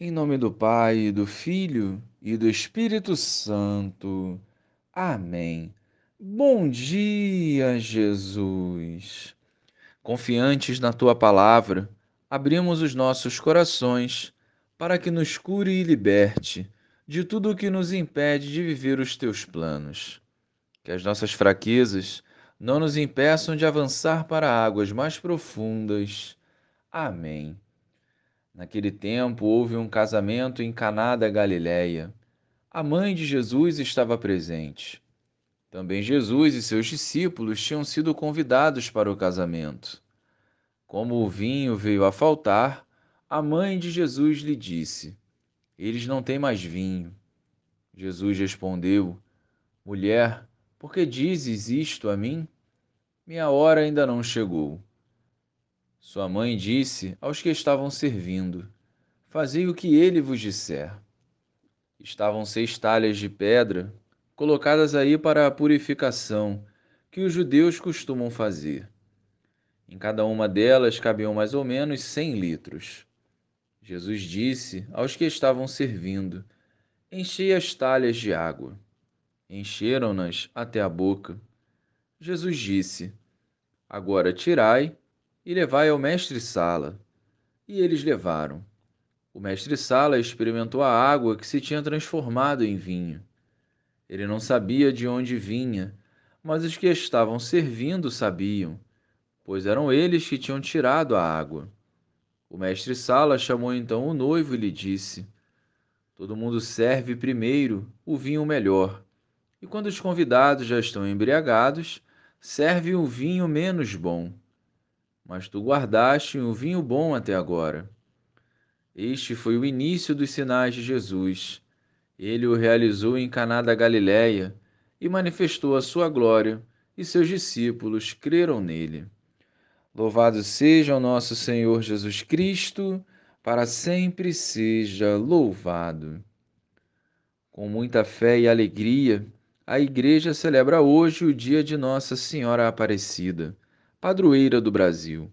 Em nome do Pai, do Filho e do Espírito Santo. Amém. Bom dia, Jesus. Confiantes na tua palavra, abrimos os nossos corações para que nos cure e liberte de tudo o que nos impede de viver os teus planos. Que as nossas fraquezas não nos impeçam de avançar para águas mais profundas. Amém. Naquele tempo houve um casamento em Caná da Galileia. A mãe de Jesus estava presente. Também Jesus e seus discípulos tinham sido convidados para o casamento. Como o vinho veio a faltar, a mãe de Jesus lhe disse: Eles não têm mais vinho. Jesus respondeu: Mulher, por que dizes isto a mim? Minha hora ainda não chegou. Sua mãe disse aos que estavam servindo: Fazei o que ele vos disser. Estavam seis talhas de pedra, colocadas aí para a purificação, que os judeus costumam fazer. Em cada uma delas cabiam mais ou menos cem litros. Jesus disse aos que estavam servindo: Enchei as talhas de água. Encheram-nas até a boca. Jesus disse: Agora tirai e levai ao mestre-sala. E eles levaram. O mestre-sala experimentou a água que se tinha transformado em vinho. Ele não sabia de onde vinha, mas os que estavam servindo sabiam, pois eram eles que tinham tirado a água. O mestre-sala chamou então o noivo e lhe disse: Todo mundo serve primeiro o vinho melhor, e quando os convidados já estão embriagados, serve o vinho menos bom mas tu guardaste o vinho bom até agora. Este foi o início dos sinais de Jesus. Ele o realizou em Caná da Galiléia e manifestou a sua glória, e seus discípulos creram nele. Louvado seja o nosso Senhor Jesus Cristo, para sempre seja louvado. Com muita fé e alegria, a Igreja celebra hoje o dia de Nossa Senhora Aparecida padroeira do Brasil.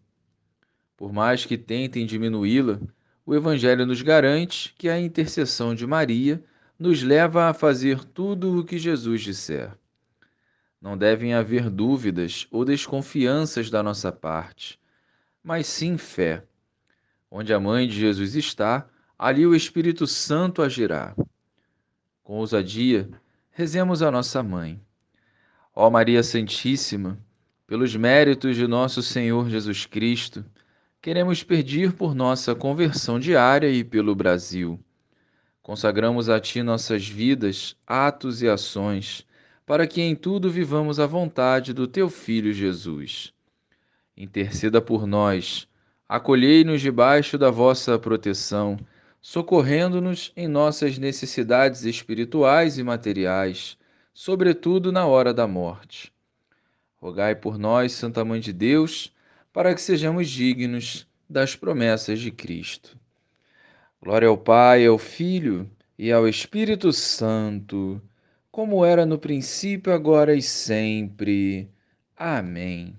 Por mais que tentem diminuí-la, o Evangelho nos garante que a intercessão de Maria nos leva a fazer tudo o que Jesus disser. Não devem haver dúvidas ou desconfianças da nossa parte, mas sim fé. Onde a mãe de Jesus está, ali o Espírito Santo agirá. Com ousadia, rezemos a nossa mãe. Ó Maria Santíssima, pelos méritos de nosso Senhor Jesus Cristo, queremos pedir por nossa conversão diária e pelo Brasil. Consagramos a Ti nossas vidas, atos e ações, para que em tudo vivamos a vontade do Teu Filho Jesus. Interceda por nós, acolhei-nos debaixo da vossa proteção, socorrendo-nos em nossas necessidades espirituais e materiais, sobretudo na hora da morte Rogai por nós, Santa Mãe de Deus, para que sejamos dignos das promessas de Cristo. Glória ao Pai, ao Filho e ao Espírito Santo, como era no princípio, agora e sempre. Amém.